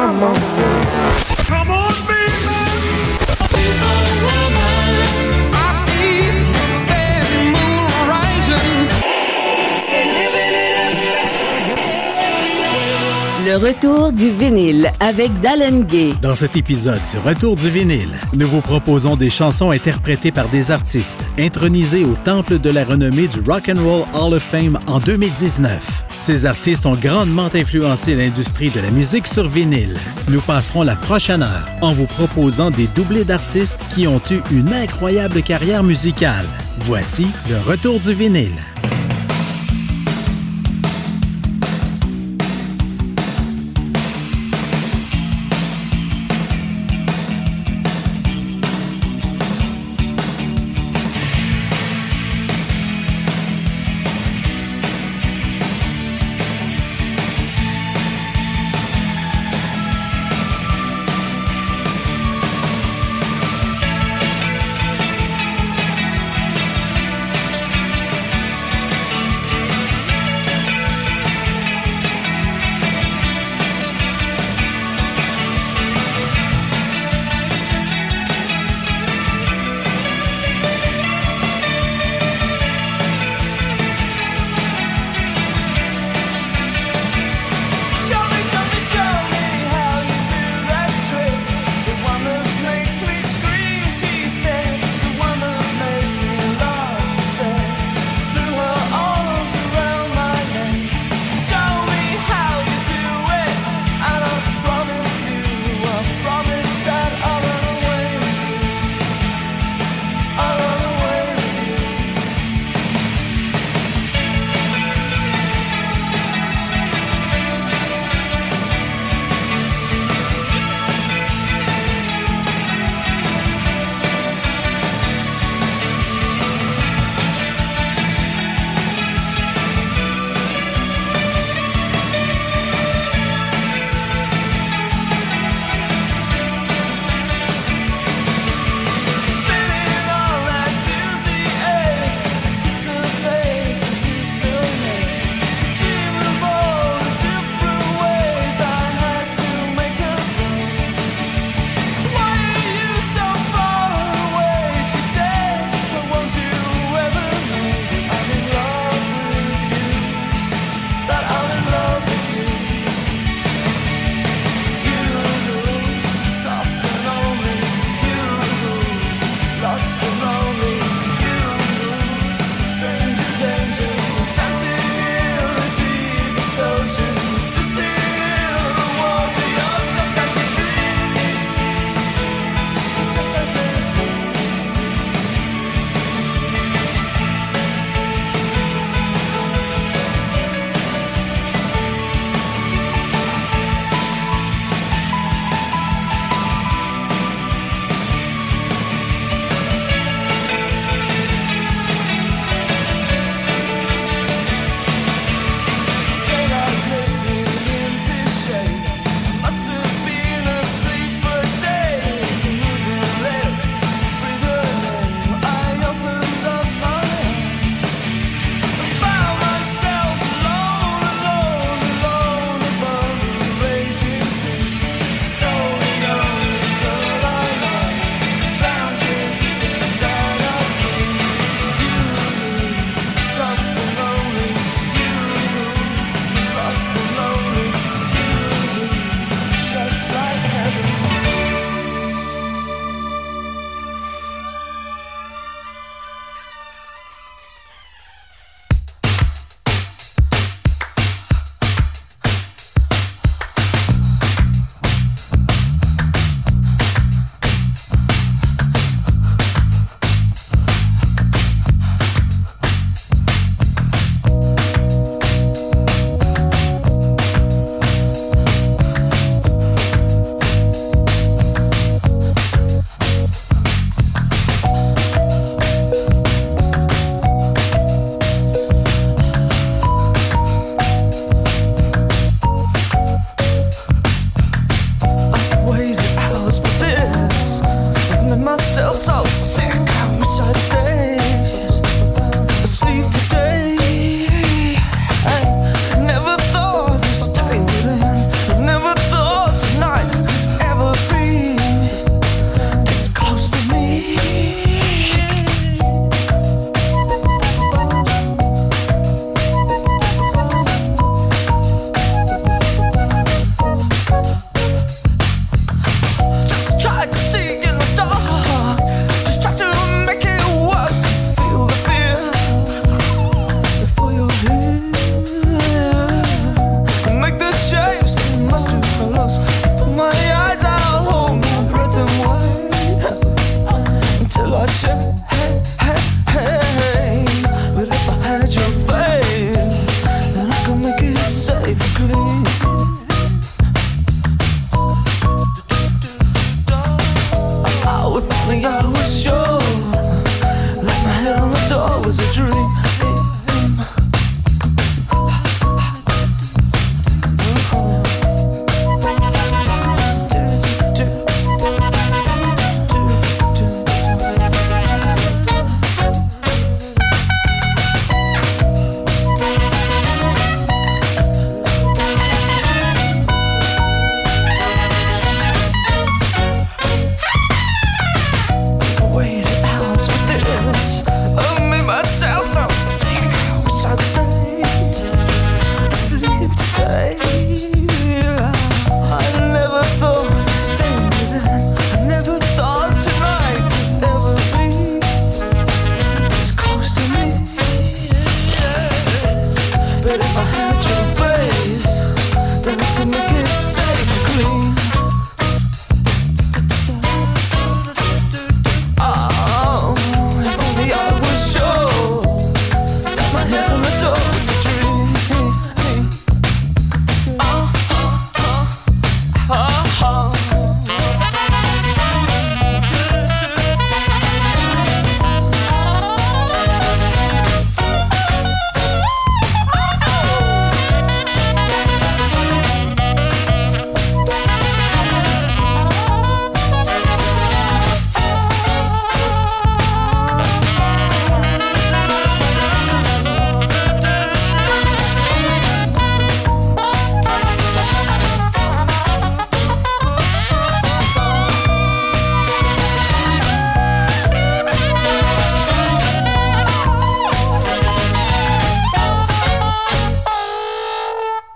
Come on, baby. Le retour du vinyle avec Dallin Gay. Dans cet épisode du Retour du vinyle, nous vous proposons des chansons interprétées par des artistes intronisés au temple de la renommée du Rock and Roll Hall of Fame en 2019. Ces artistes ont grandement influencé l'industrie de la musique sur vinyle. Nous passerons la prochaine heure en vous proposant des doublés d'artistes qui ont eu une incroyable carrière musicale. Voici le Retour du vinyle.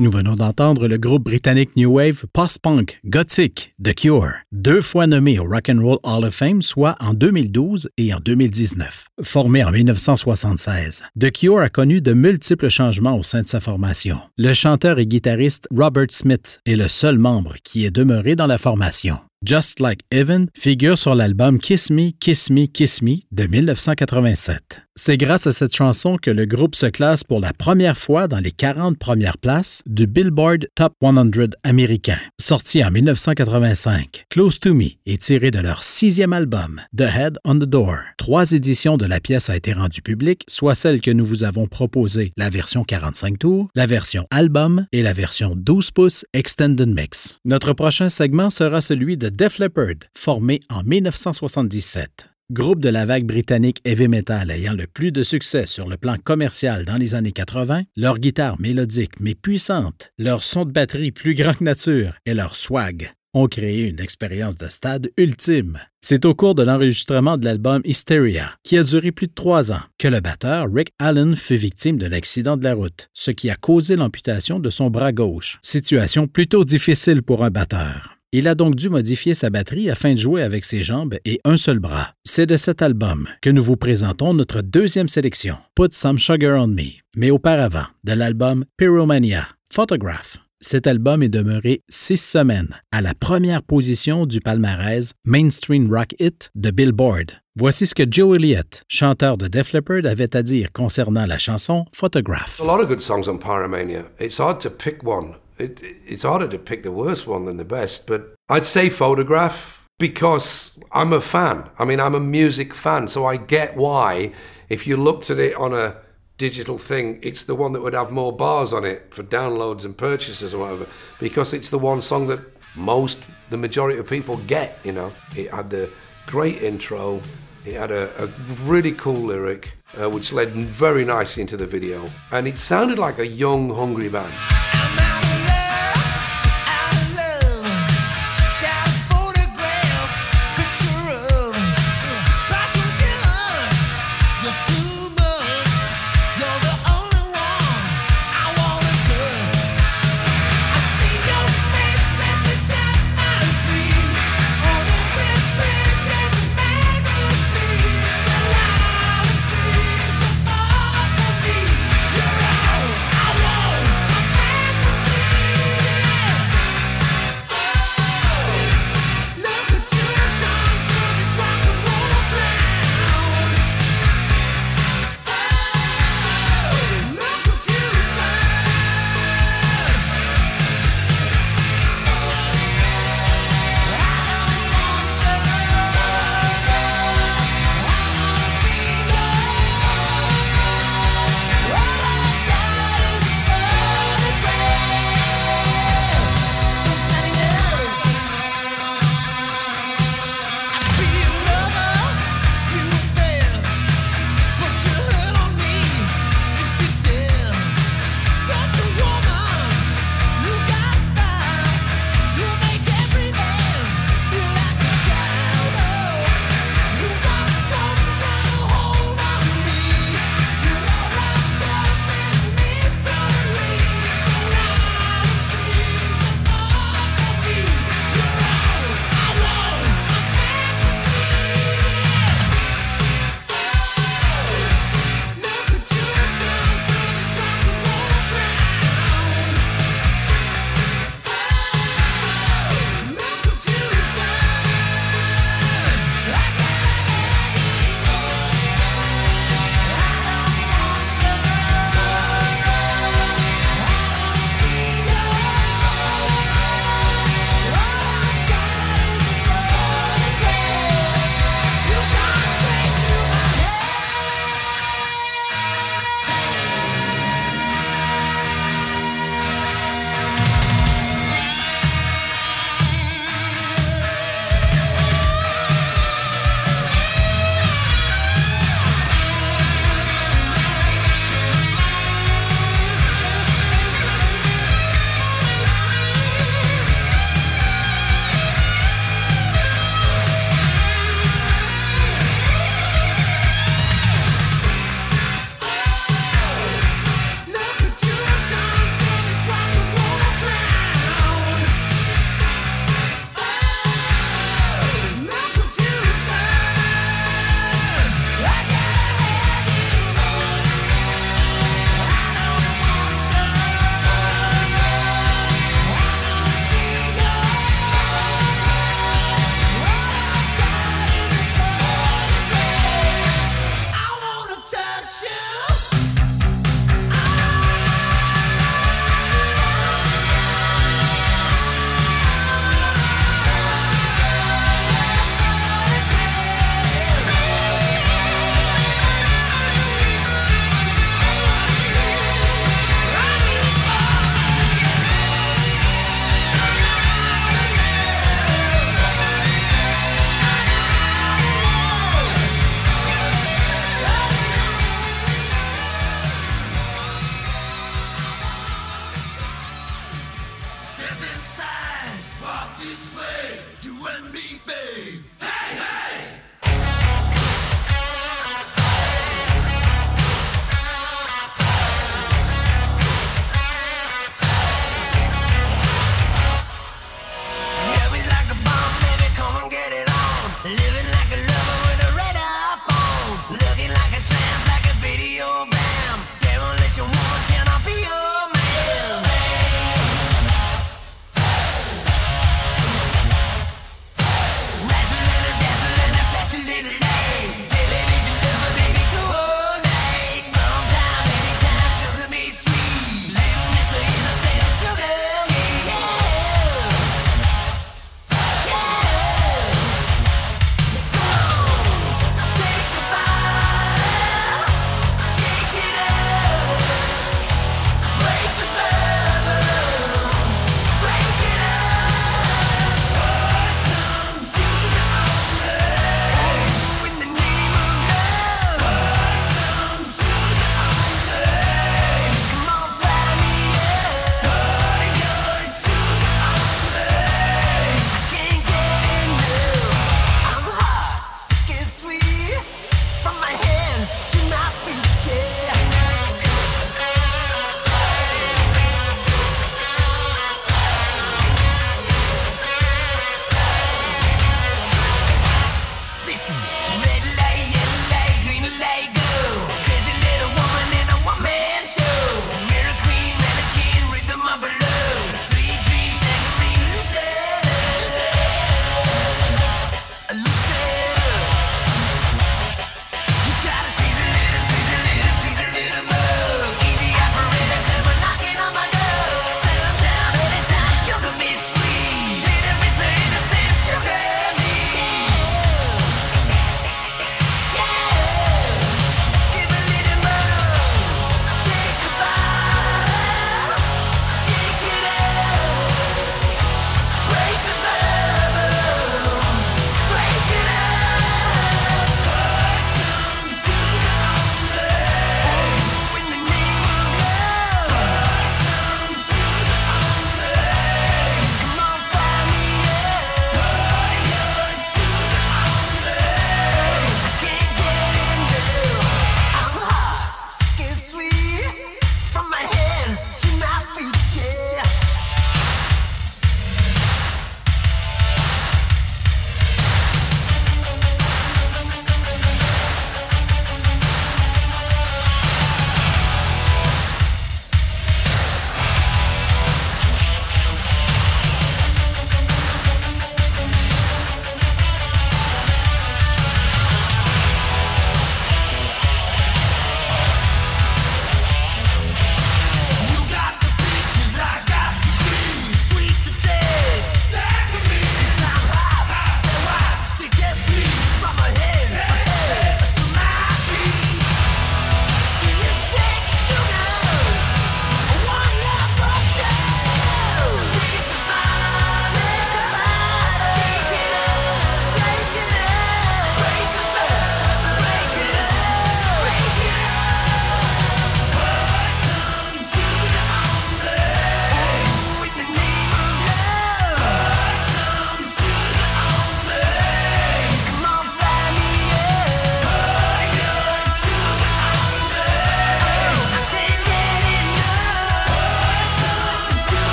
Nous venons d'entendre le groupe britannique New Wave post-punk gothic The Cure, deux fois nommé au Rock and Roll Hall of Fame, soit en 2012 et en 2019. Formé en 1976, The Cure a connu de multiples changements au sein de sa formation. Le chanteur et guitariste Robert Smith est le seul membre qui est demeuré dans la formation. Just Like Evan figure sur l'album Kiss Me, Kiss Me, Kiss Me de 1987. C'est grâce à cette chanson que le groupe se classe pour la première fois dans les 40 premières places du Billboard Top 100 américain. Sorti en 1985, Close to Me est tiré de leur sixième album, The Head on the Door. Trois éditions de la pièce a été rendue publique, soit celle que nous vous avons proposée, la version 45 tours, la version album et la version 12 pouces Extended Mix. Notre prochain segment sera celui de Def Leppard, formé en 1977. Groupe de la vague britannique heavy metal ayant le plus de succès sur le plan commercial dans les années 80, leur guitare mélodique mais puissante, leur son de batterie plus grand que nature et leur swag ont créé une expérience de stade ultime. C'est au cours de l'enregistrement de l'album Hysteria, qui a duré plus de trois ans, que le batteur Rick Allen fut victime de l'accident de la route, ce qui a causé l'amputation de son bras gauche, situation plutôt difficile pour un batteur. Il a donc dû modifier sa batterie afin de jouer avec ses jambes et un seul bras. C'est de cet album que nous vous présentons notre deuxième sélection, Put Some Sugar on Me, mais auparavant de l'album Pyromania, Photograph. Cet album est demeuré six semaines à la première position du palmarès Mainstream Rock Hit de Billboard. Voici ce que Joe Elliott, chanteur de Def Leppard, avait à dire concernant la chanson Photograph. A lot of good songs on Pyromania. It's hard to pick one. It, it's harder to pick the worst one than the best, but I'd say Photograph because I'm a fan. I mean, I'm a music fan, so I get why, if you looked at it on a digital thing, it's the one that would have more bars on it for downloads and purchases or whatever, because it's the one song that most, the majority of people get, you know. It had the great intro, it had a, a really cool lyric, uh, which led very nicely into the video, and it sounded like a young, hungry band.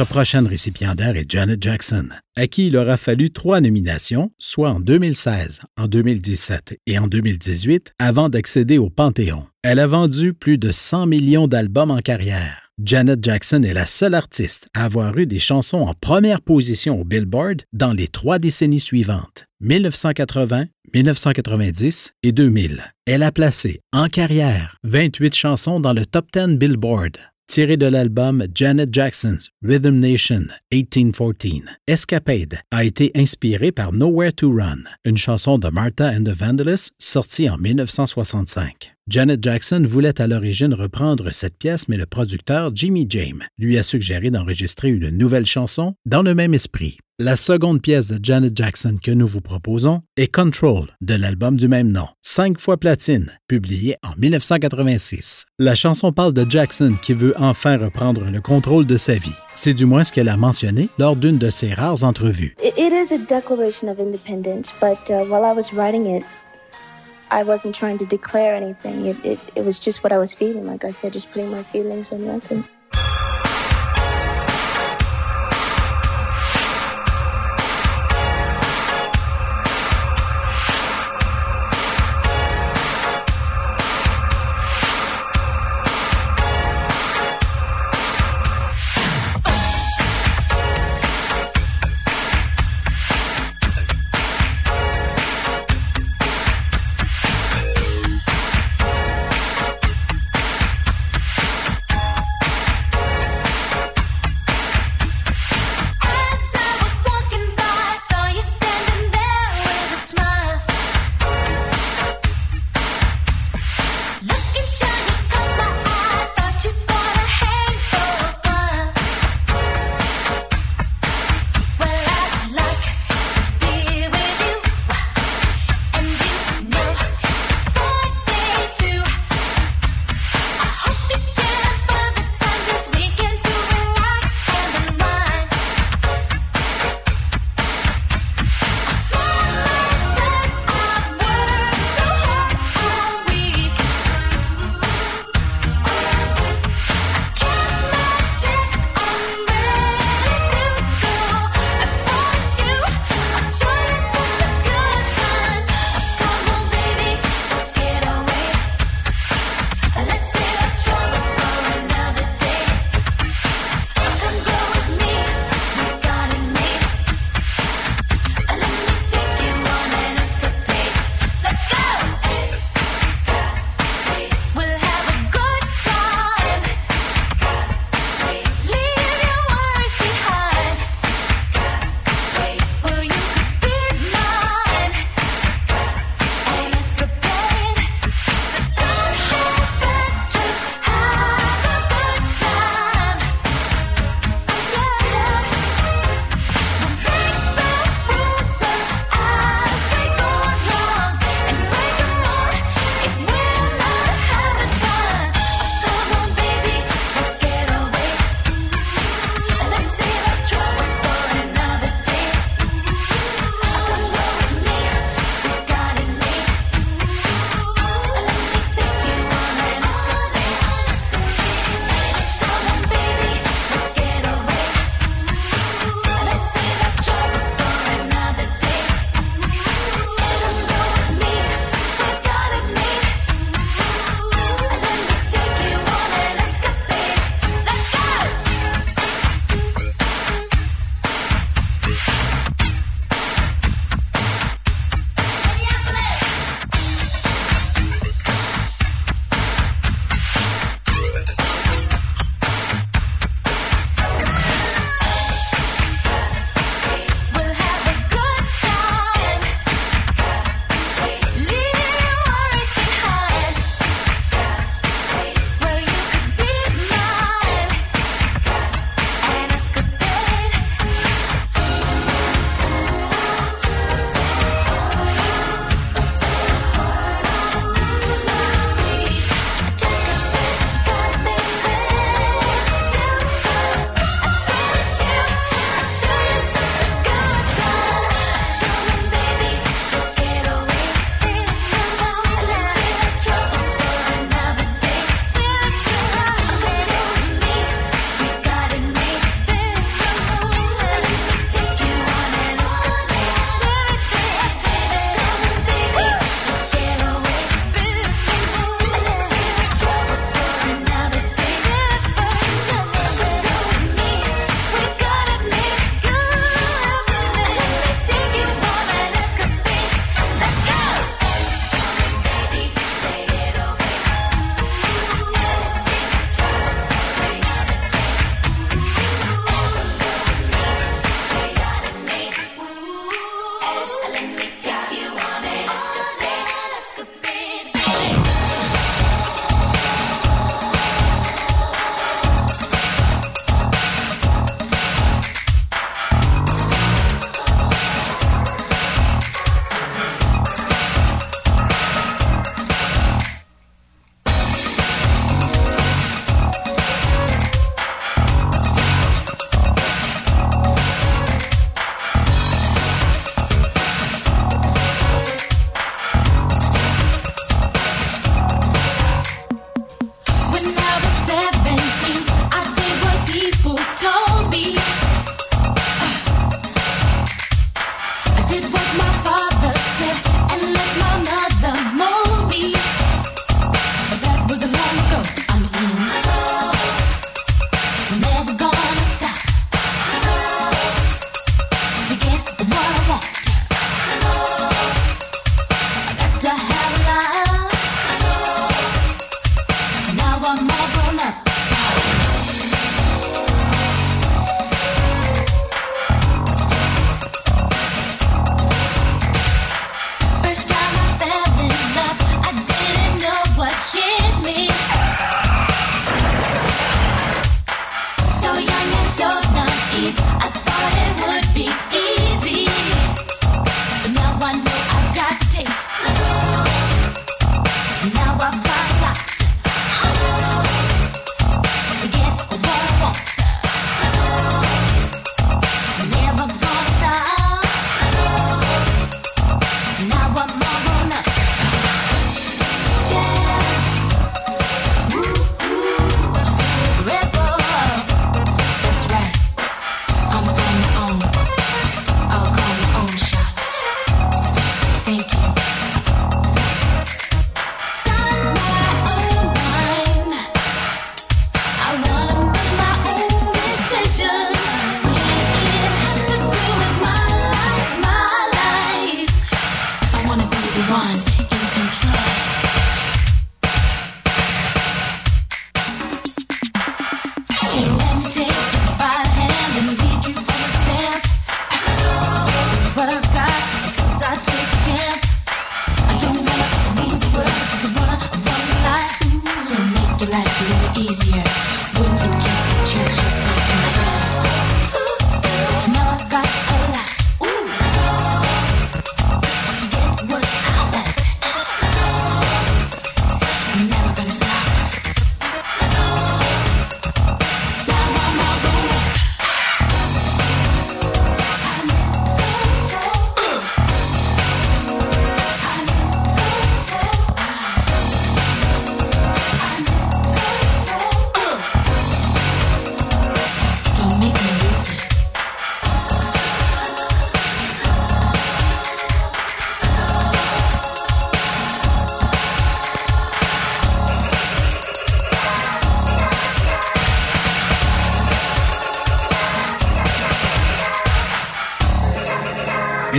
Notre prochaine récipiendaire est Janet Jackson, à qui il aura fallu trois nominations, soit en 2016, en 2017 et en 2018, avant d'accéder au Panthéon. Elle a vendu plus de 100 millions d'albums en carrière. Janet Jackson est la seule artiste à avoir eu des chansons en première position au Billboard dans les trois décennies suivantes, 1980, 1990 et 2000. Elle a placé en carrière 28 chansons dans le top 10 Billboard, tiré de l'album Janet Jackson's Rhythm Nation 1814. Escapade a été inspiré par Nowhere to Run, une chanson de Martha and the Vandalists sortie en 1965. Janet Jackson voulait à l'origine reprendre cette pièce, mais le producteur Jimmy James lui a suggéré d'enregistrer une nouvelle chanson dans le même esprit. La seconde pièce de Janet Jackson que nous vous proposons est Control de l'album du même nom, cinq fois platine, publié en 1986. La chanson parle de Jackson qui veut enfin reprendre le contrôle de sa vie. C'est du moins ce qu'elle a mentionné lors d'une de ses rares entrevues. It is a declaration of independence, but uh, while I was writing it, I wasn't trying to declare anything. It, it, it was just what I was feeling. Like I said, just putting my feelings on record.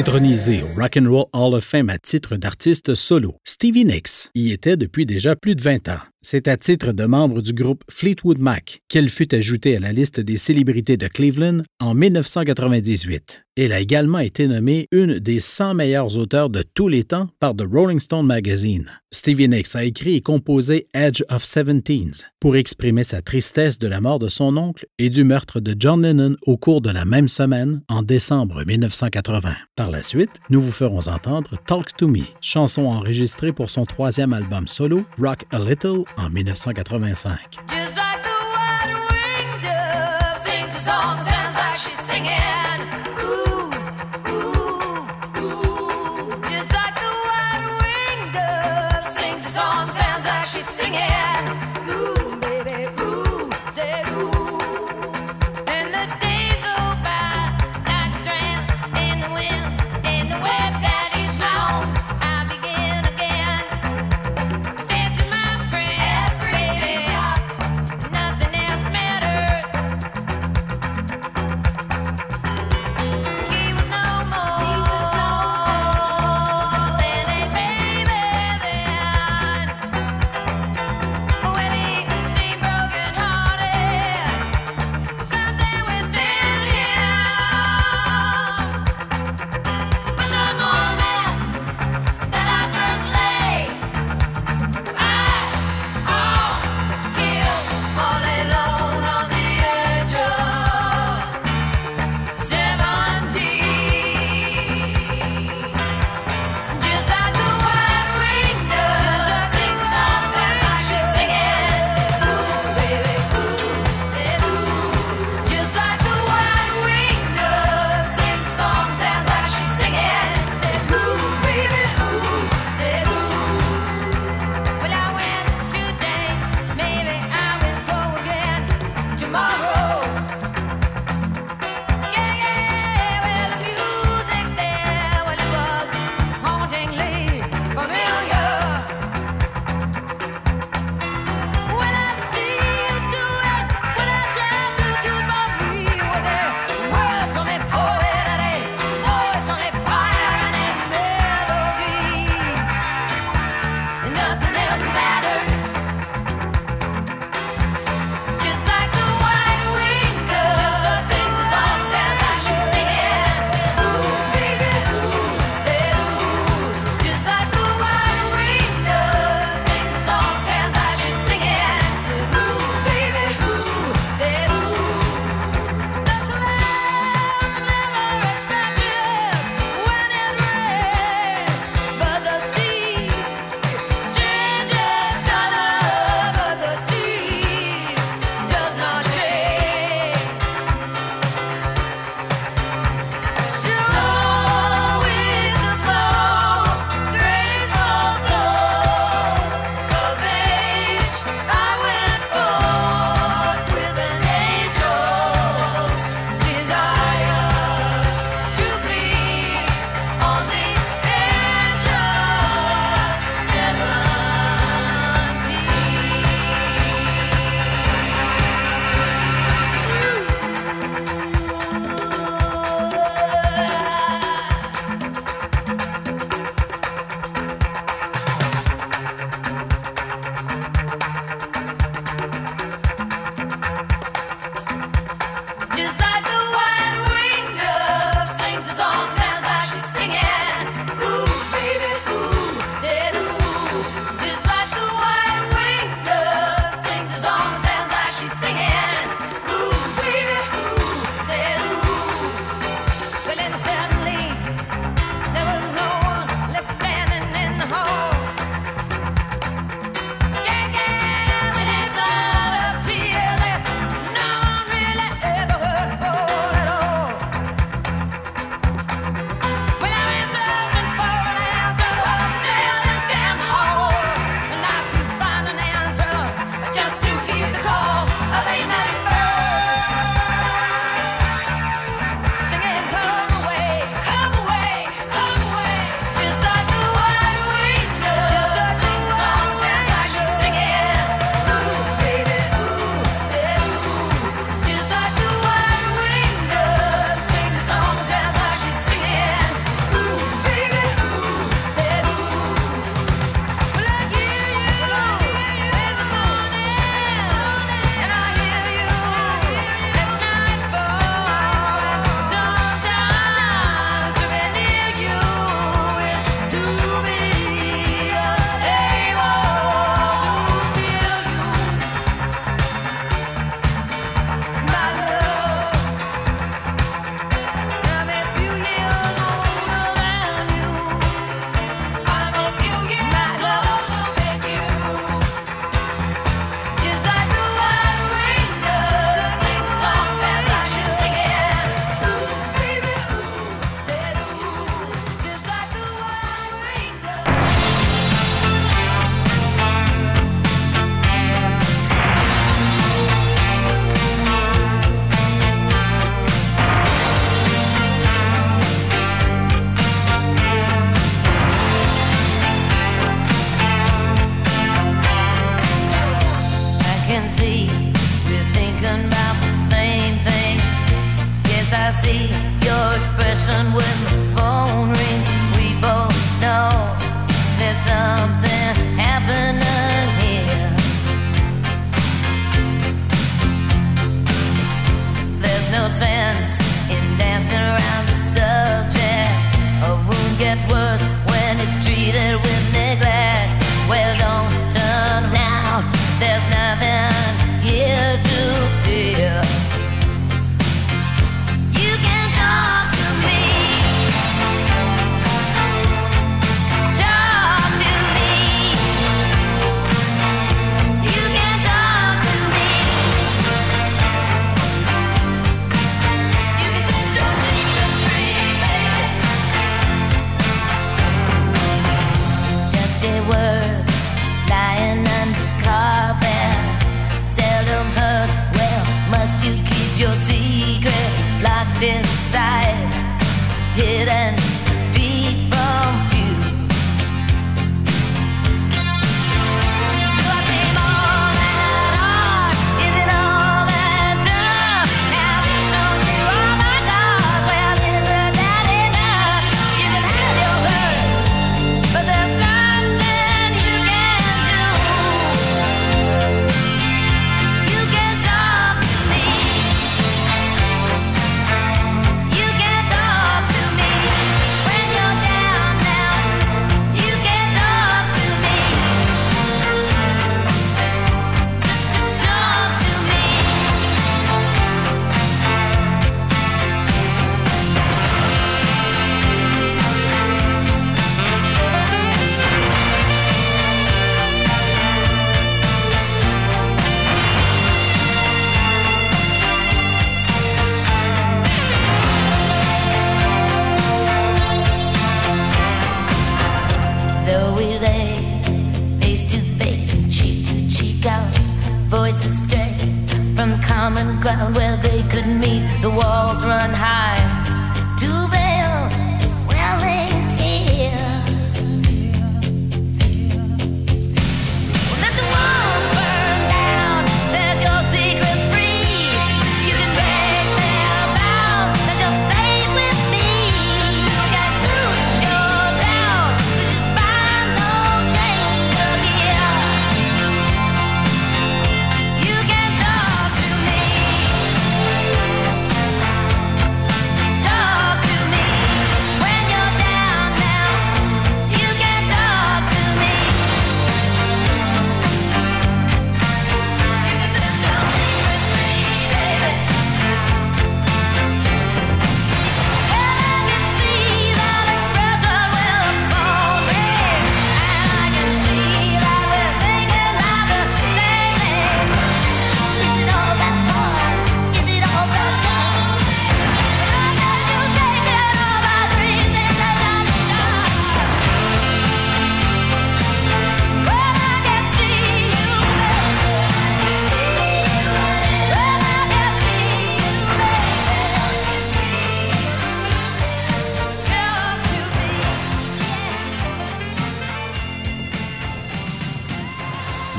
Intronisé au Rock and Roll Hall of Fame à titre d'artiste solo, Stevie Nicks y était depuis déjà plus de 20 ans. C'est à titre de membre du groupe Fleetwood Mac qu'elle fut ajoutée à la liste des célébrités de Cleveland en 1998. Elle a également été nommée une des 100 meilleures auteurs de tous les temps par The Rolling Stone Magazine. Stevie Nicks a écrit et composé Edge of Seventeens pour exprimer sa tristesse de la mort de son oncle et du meurtre de John Lennon au cours de la même semaine en décembre 1980. Par la suite, nous vous ferons entendre Talk to Me, chanson enregistrée pour son troisième album solo, Rock a Little, en 1985.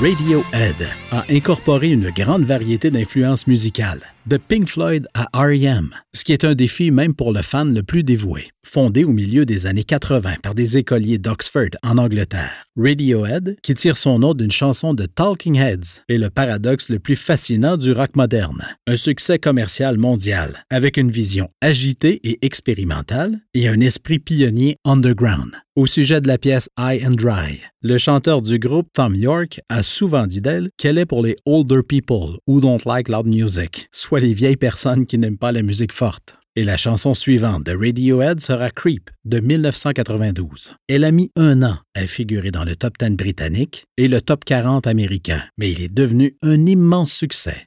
Radiohead a incorporé une grande variété d'influences musicales, de Pink Floyd à R.E.M., ce qui est un défi même pour le fan le plus dévoué. Fondé au milieu des années 80 par des écoliers d'Oxford en Angleterre, Radiohead, qui tire son nom d'une chanson de Talking Heads, est le paradoxe le plus fascinant du rock moderne. Un succès commercial mondial, avec une vision agitée et expérimentale et un esprit pionnier underground. Au sujet de la pièce High and Dry, le chanteur du groupe Tom York a souvent dit d'elle qu'elle est pour les older people who don't like loud music, soit les vieilles personnes qui n'aiment pas la musique forte. Et la chanson suivante de Radiohead sera Creep de 1992. Elle a mis un an à figurer dans le top 10 britannique et le top 40 américain, mais il est devenu un immense succès.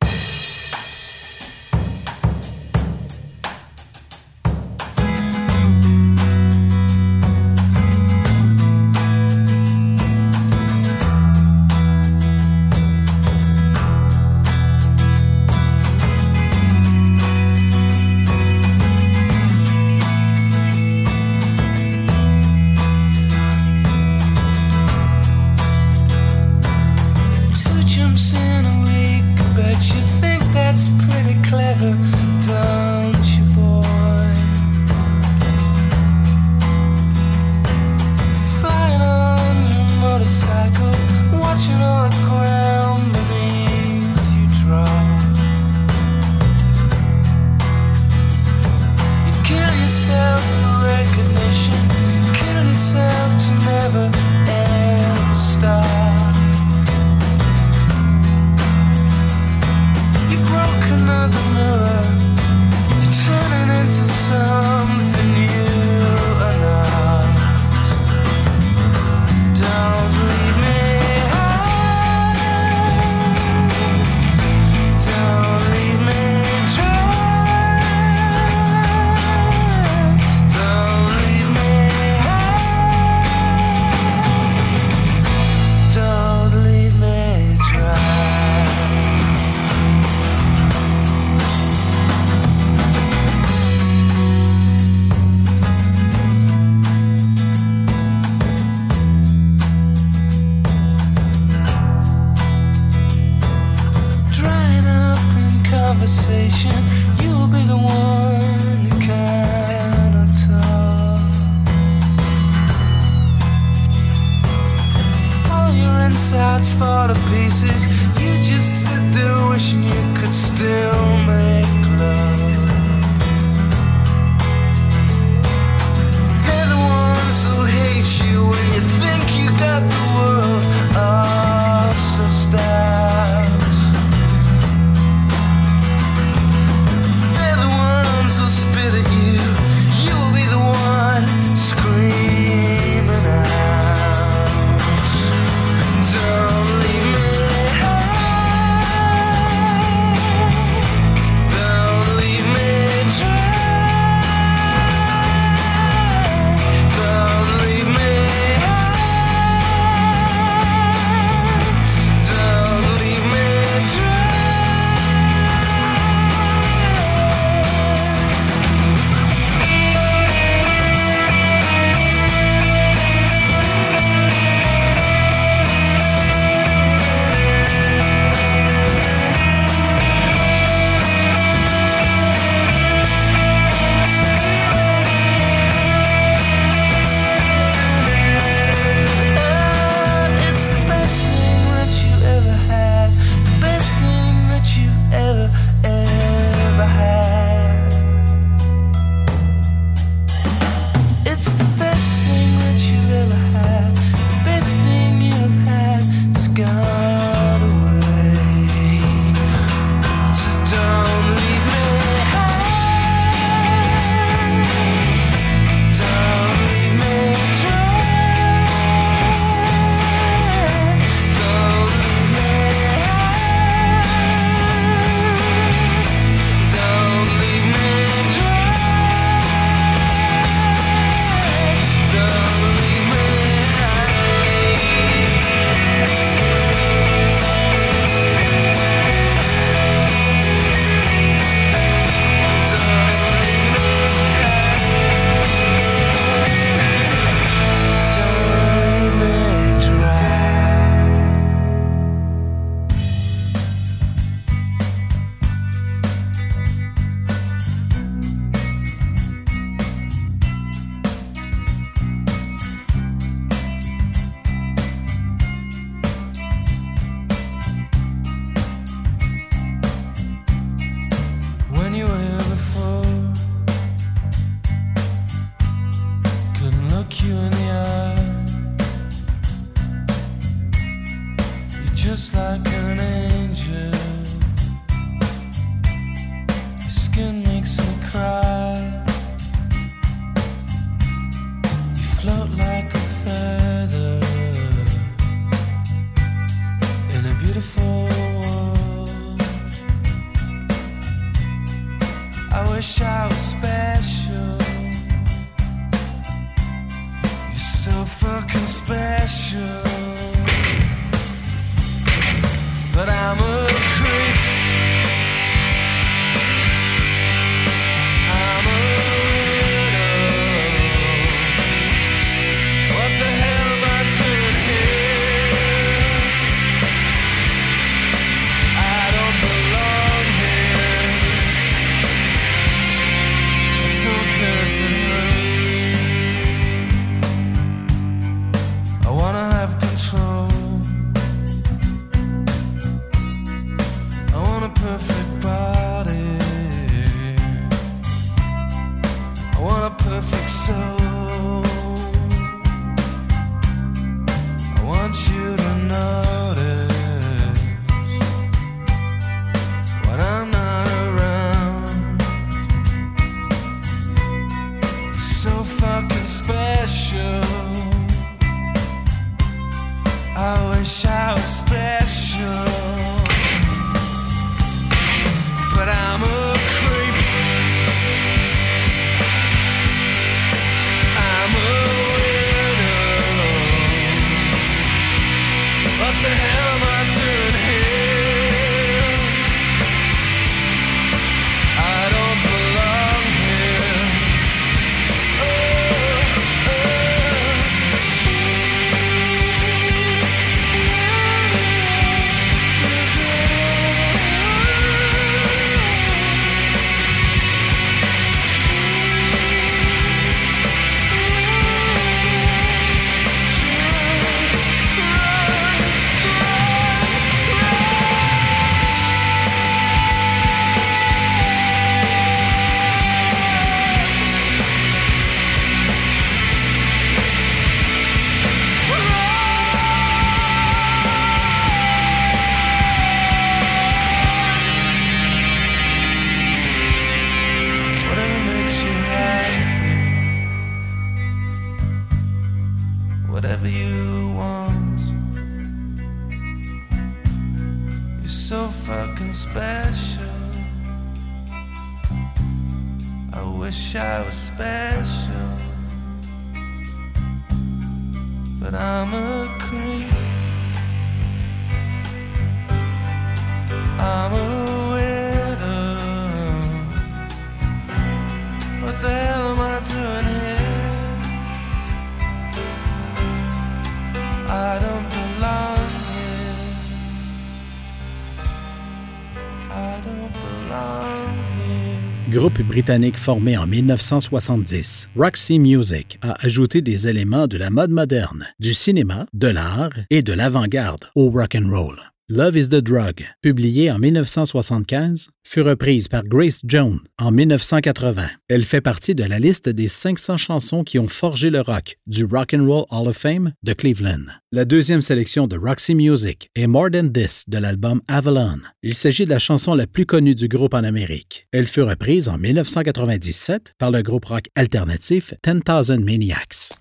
britannique formée en 1970, Roxy Music a ajouté des éléments de la mode moderne, du cinéma, de l'art et de l'avant-garde au rock and roll. Love is the Drug, publiée en 1975, fut reprise par Grace Jones en 1980. Elle fait partie de la liste des 500 chansons qui ont forgé le rock du Rock and Roll Hall of Fame de Cleveland. La deuxième sélection de Roxy Music est More Than This de l'album Avalon. Il s'agit de la chanson la plus connue du groupe en Amérique. Elle fut reprise en 1997 par le groupe rock alternatif 10,000 Maniacs.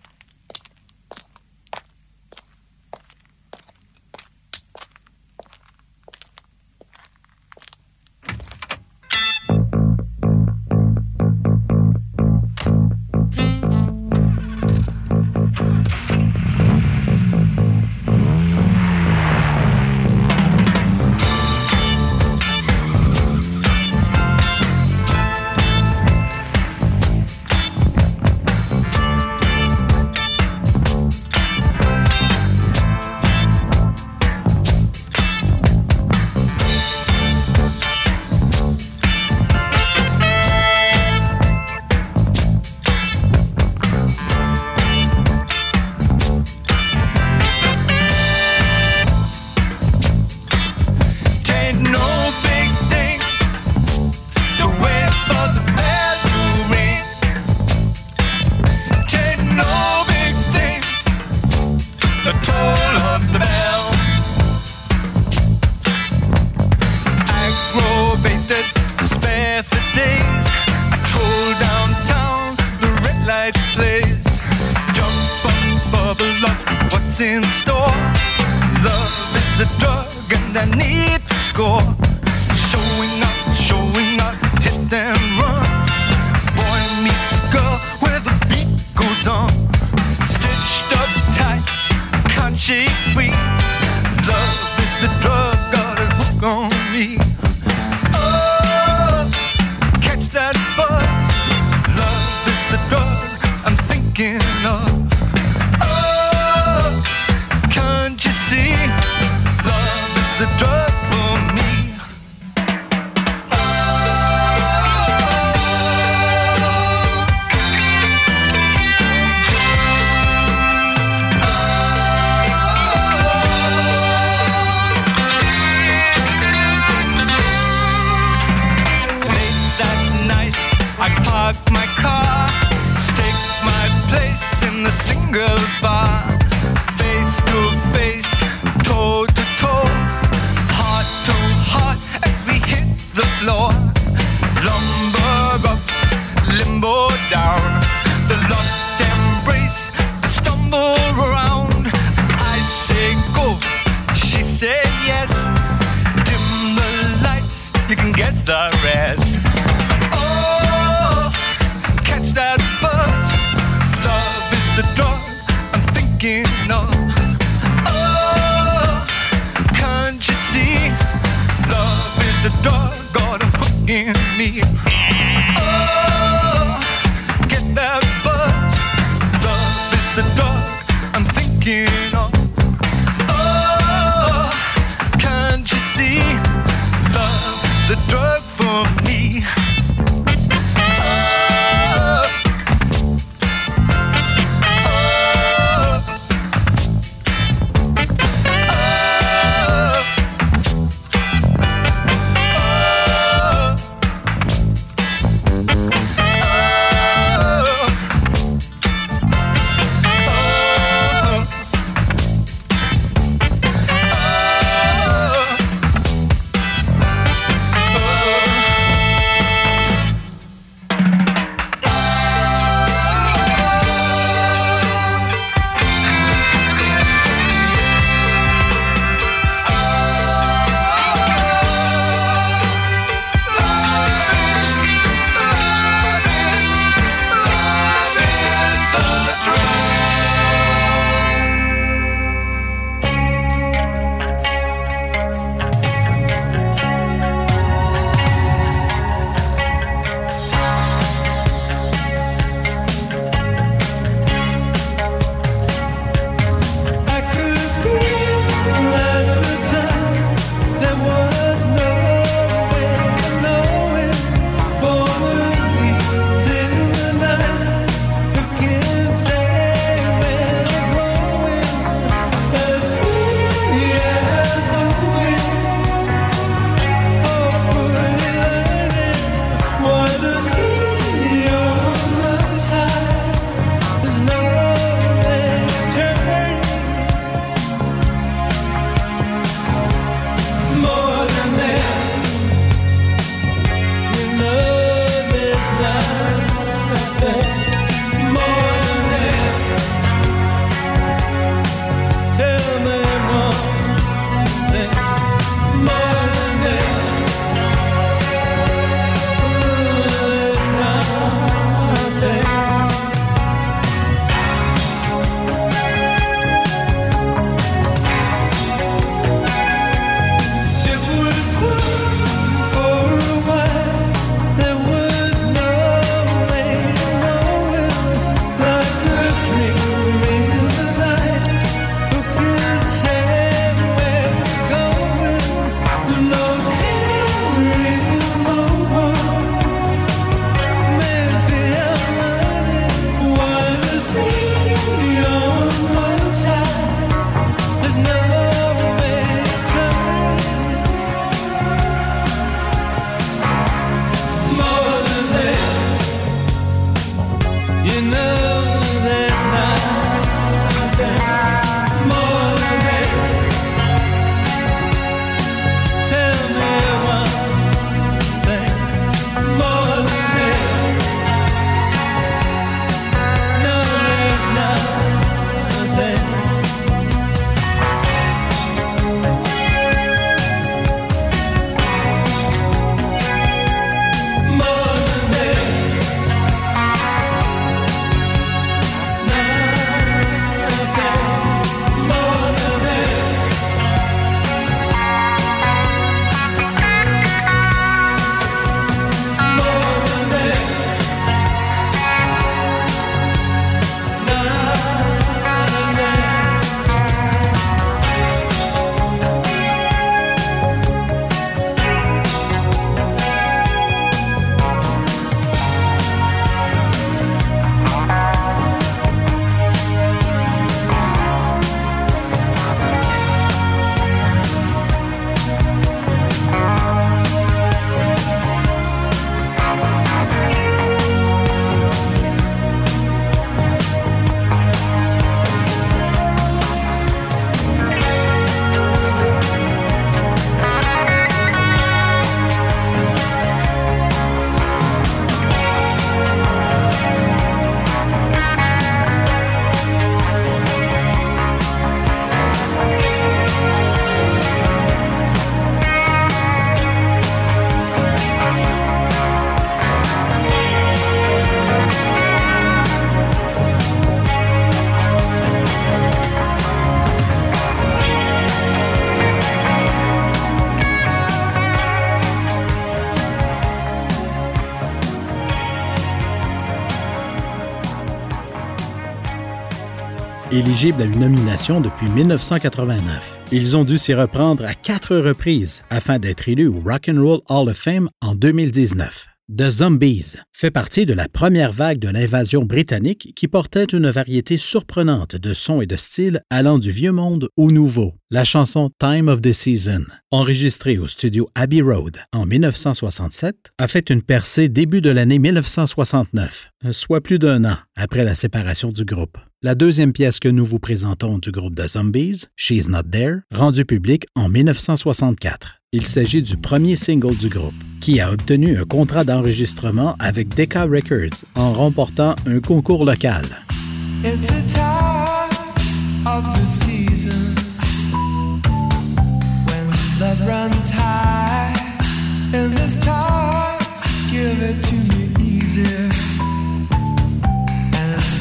Éligibles à une nomination depuis 1989. Ils ont dû s'y reprendre à quatre reprises afin d'être élus au Rock and Roll Hall of Fame en 2019. The Zombies fait partie de la première vague de l'invasion britannique qui portait une variété surprenante de sons et de styles allant du vieux monde au nouveau. La chanson Time of the Season, enregistrée au studio Abbey Road en 1967, a fait une percée début de l'année 1969, soit plus d'un an après la séparation du groupe. La deuxième pièce que nous vous présentons du groupe The Zombies, She's Not There, rendue publique en 1964. Il s'agit du premier single du groupe, qui a obtenu un contrat d'enregistrement avec Decca Records en remportant un concours local.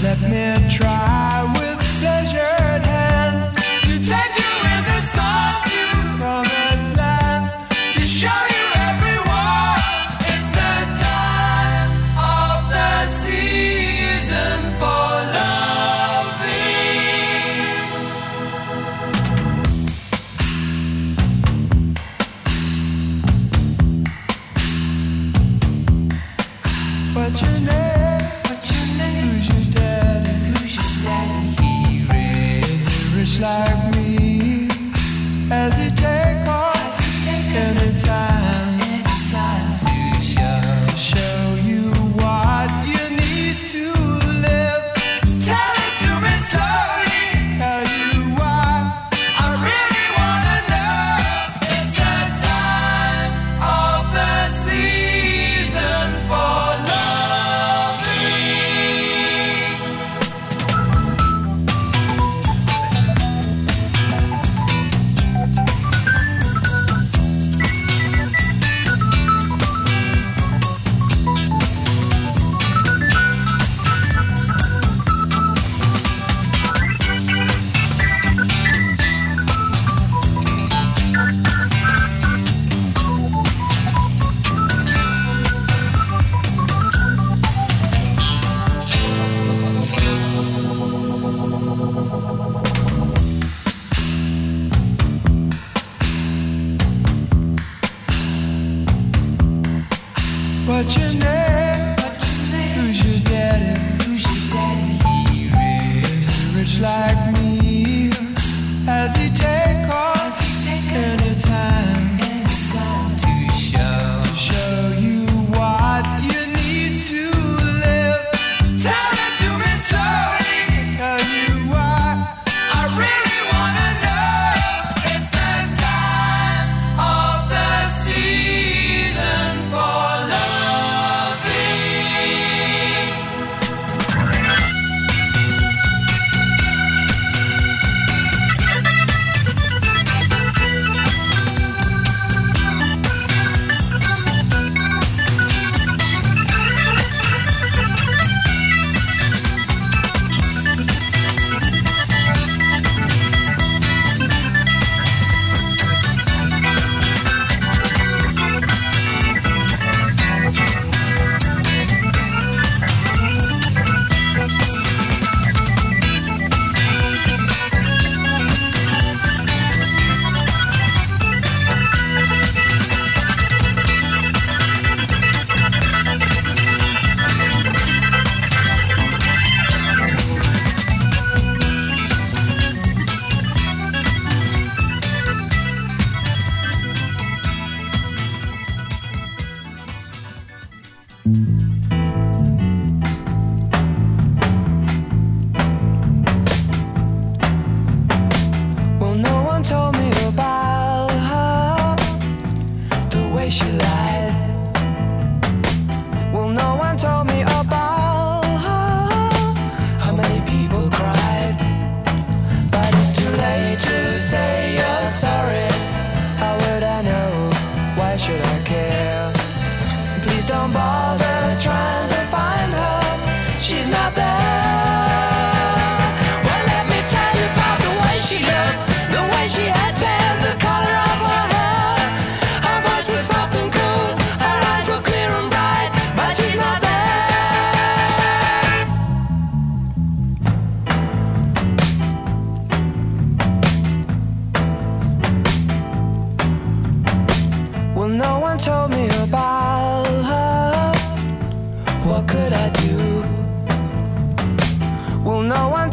Let me try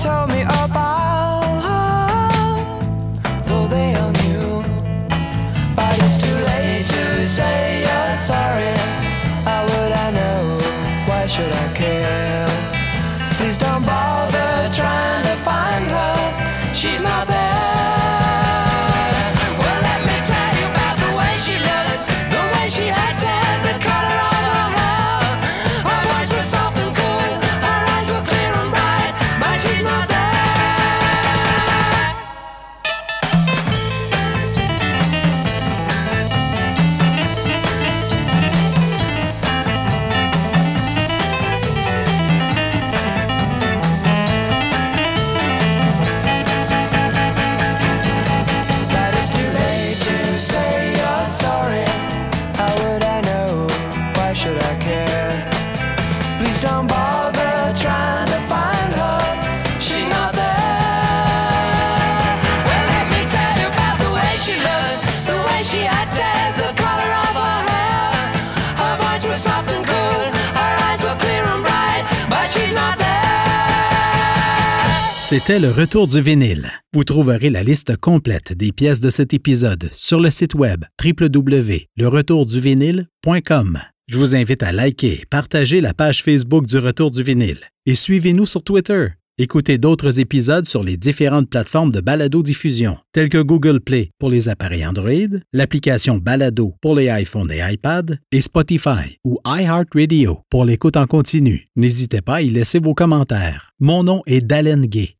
told me C'était le retour du vinyle. Vous trouverez la liste complète des pièces de cet épisode sur le site web www.leretourduvinyle.com. Je vous invite à liker et partager la page Facebook du Retour du vinyle et suivez-nous sur Twitter. Écoutez d'autres épisodes sur les différentes plateformes de balado-diffusion, telles que Google Play pour les appareils Android, l'application Balado pour les iPhones et iPad et Spotify ou iHeartRadio pour l'écoute en continu. N'hésitez pas à y laisser vos commentaires. Mon nom est Dalen Gay